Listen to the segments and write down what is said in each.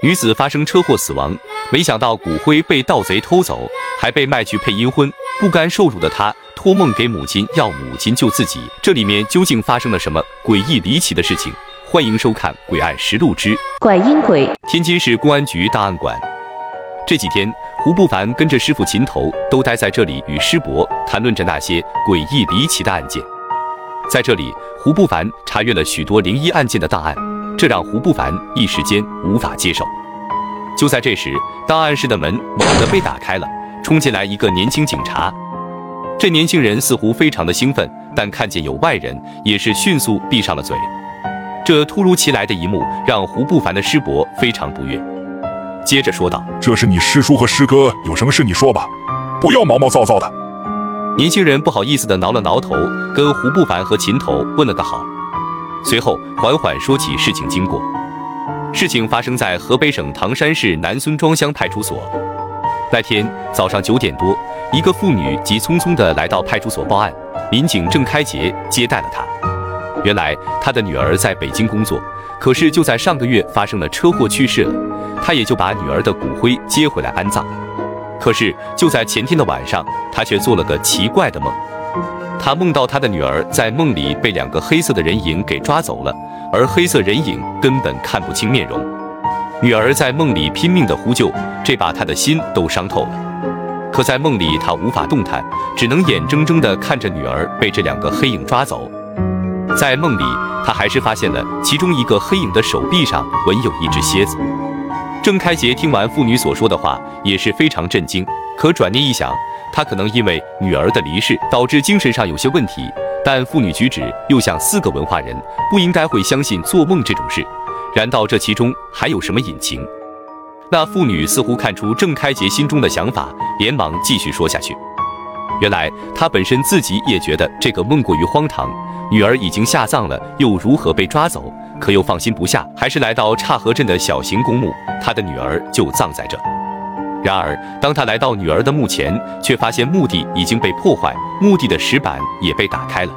女子发生车祸死亡，没想到骨灰被盗贼偷走，还被卖去配阴婚。不甘受辱的她托梦给母亲，要母亲救自己。这里面究竟发生了什么诡异离奇的事情？欢迎收看《诡案实录之怪阴鬼》。天津市公安局档案馆。这几天，胡不凡跟着师傅秦头都待在这里，与师伯谈论着那些诡异离奇的案件。在这里，胡不凡查阅了许多灵异案件的档案。这让胡不凡一时间无法接受。就在这时，档案室的门猛地被打开了，冲进来一个年轻警察。这年轻人似乎非常的兴奋，但看见有外人，也是迅速闭上了嘴。这突如其来的一幕让胡不凡的师伯非常不悦，接着说道：“这是你师叔和师哥，有什么事你说吧，不要毛毛躁躁的。”年轻人不好意思的挠了挠头，跟胡不凡和秦头问了个好。随后缓缓说起事情经过。事情发生在河北省唐山市南孙庄乡派出所。那天早上九点多，一个妇女急匆匆地来到派出所报案，民警郑开杰接待了她。原来他的女儿在北京工作，可是就在上个月发生了车祸去世了，他也就把女儿的骨灰接回来安葬。可是就在前天的晚上，他却做了个奇怪的梦。他梦到他的女儿在梦里被两个黑色的人影给抓走了，而黑色人影根本看不清面容。女儿在梦里拼命的呼救，这把他的心都伤透了。可在梦里他无法动弹，只能眼睁睁地看着女儿被这两个黑影抓走。在梦里，他还是发现了其中一个黑影的手臂上纹有一只蝎子。郑开杰听完妇女所说的话，也是非常震惊。可转念一想，他可能因为女儿的离世导致精神上有些问题，但妇女举止又像四个文化人，不应该会相信做梦这种事。难道这其中还有什么隐情？那妇女似乎看出郑开杰心中的想法，连忙继续说下去。原来她本身自己也觉得这个梦过于荒唐，女儿已经下葬了，又如何被抓走？可又放心不下，还是来到岔河镇的小型公墓，他的女儿就葬在这。然而，当他来到女儿的墓前，却发现墓地已经被破坏，墓地的石板也被打开了，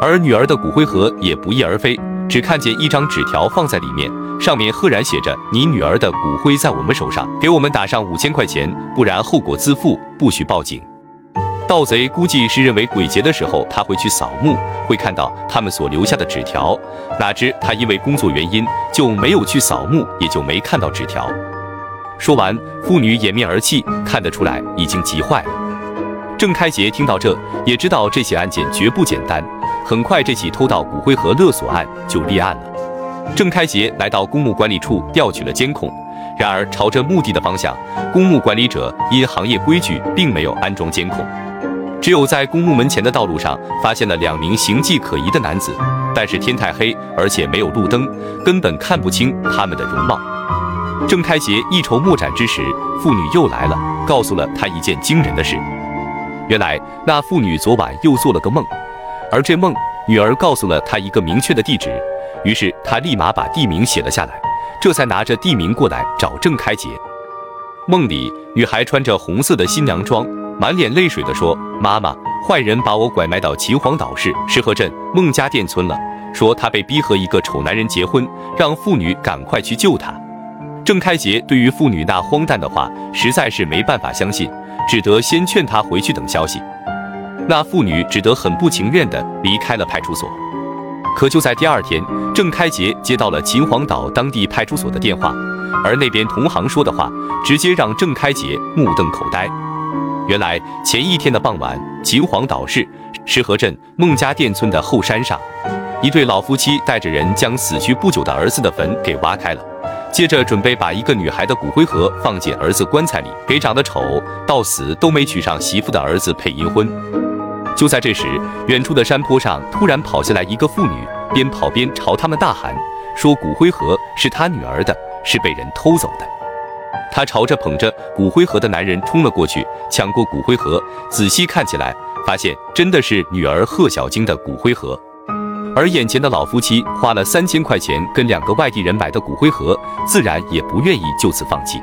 而女儿的骨灰盒也不翼而飞，只看见一张纸条放在里面，上面赫然写着：“你女儿的骨灰在我们手上，给我们打上五千块钱，不然后果自负，不许报警。”盗贼估计是认为鬼节的时候他会去扫墓，会看到他们所留下的纸条，哪知他因为工作原因就没有去扫墓，也就没看到纸条。说完，妇女掩面而泣，看得出来已经急坏了。郑开杰听到这，也知道这起案件绝不简单。很快，这起偷盗骨灰盒勒索案就立案了。郑开杰来到公墓管理处调取了监控，然而朝着墓地的方向，公墓管理者因行业规矩，并没有安装监控。只有在公墓门前的道路上发现了两名形迹可疑的男子，但是天太黑，而且没有路灯，根本看不清他们的容貌。郑开杰一筹莫展之时，妇女又来了，告诉了他一件惊人的事。原来那妇女昨晚又做了个梦，而这梦女儿告诉了他一个明确的地址，于是他立马把地名写了下来，这才拿着地名过来找郑开杰。梦里女孩穿着红色的新娘装，满脸泪水地说：“妈妈，坏人把我拐卖到秦皇岛市石河镇孟家店村了，说他被逼和一个丑男人结婚，让妇女赶快去救他。”郑开杰对于妇女那荒诞的话实在是没办法相信，只得先劝她回去等消息。那妇女只得很不情愿地离开了派出所。可就在第二天，郑开杰接到了秦皇岛当地派出所的电话，而那边同行说的话直接让郑开杰目瞪口呆。原来前一天的傍晚，秦皇岛市石河镇孟家店村的后山上，一对老夫妻带着人将死去不久的儿子的坟给挖开了。接着准备把一个女孩的骨灰盒放进儿子棺材里，给长得丑到死都没娶上媳妇的儿子配阴婚。就在这时，远处的山坡上突然跑下来一个妇女，边跑边朝他们大喊，说骨灰盒是他女儿的，是被人偷走的。她朝着捧着骨灰盒的男人冲了过去，抢过骨灰盒，仔细看起来，发现真的是女儿贺小晶的骨灰盒。而眼前的老夫妻花了三千块钱跟两个外地人买的骨灰盒，自然也不愿意就此放弃，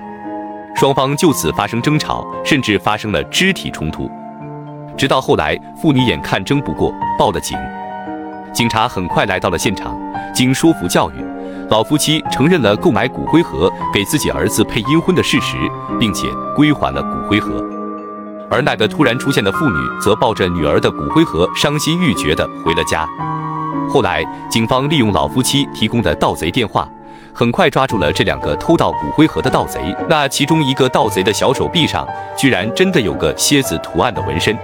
双方就此发生争吵，甚至发生了肢体冲突。直到后来，妇女眼看争不过，报了警。警察很快来到了现场，经说服教育，老夫妻承认了购买骨灰盒给自己儿子配阴婚的事实，并且归还了骨灰盒。而那个突然出现的妇女则抱着女儿的骨灰盒，伤心欲绝地回了家。后来，警方利用老夫妻提供的盗贼电话，很快抓住了这两个偷盗骨灰盒的盗贼。那其中一个盗贼的小手臂上，居然真的有个蝎子图案的纹身。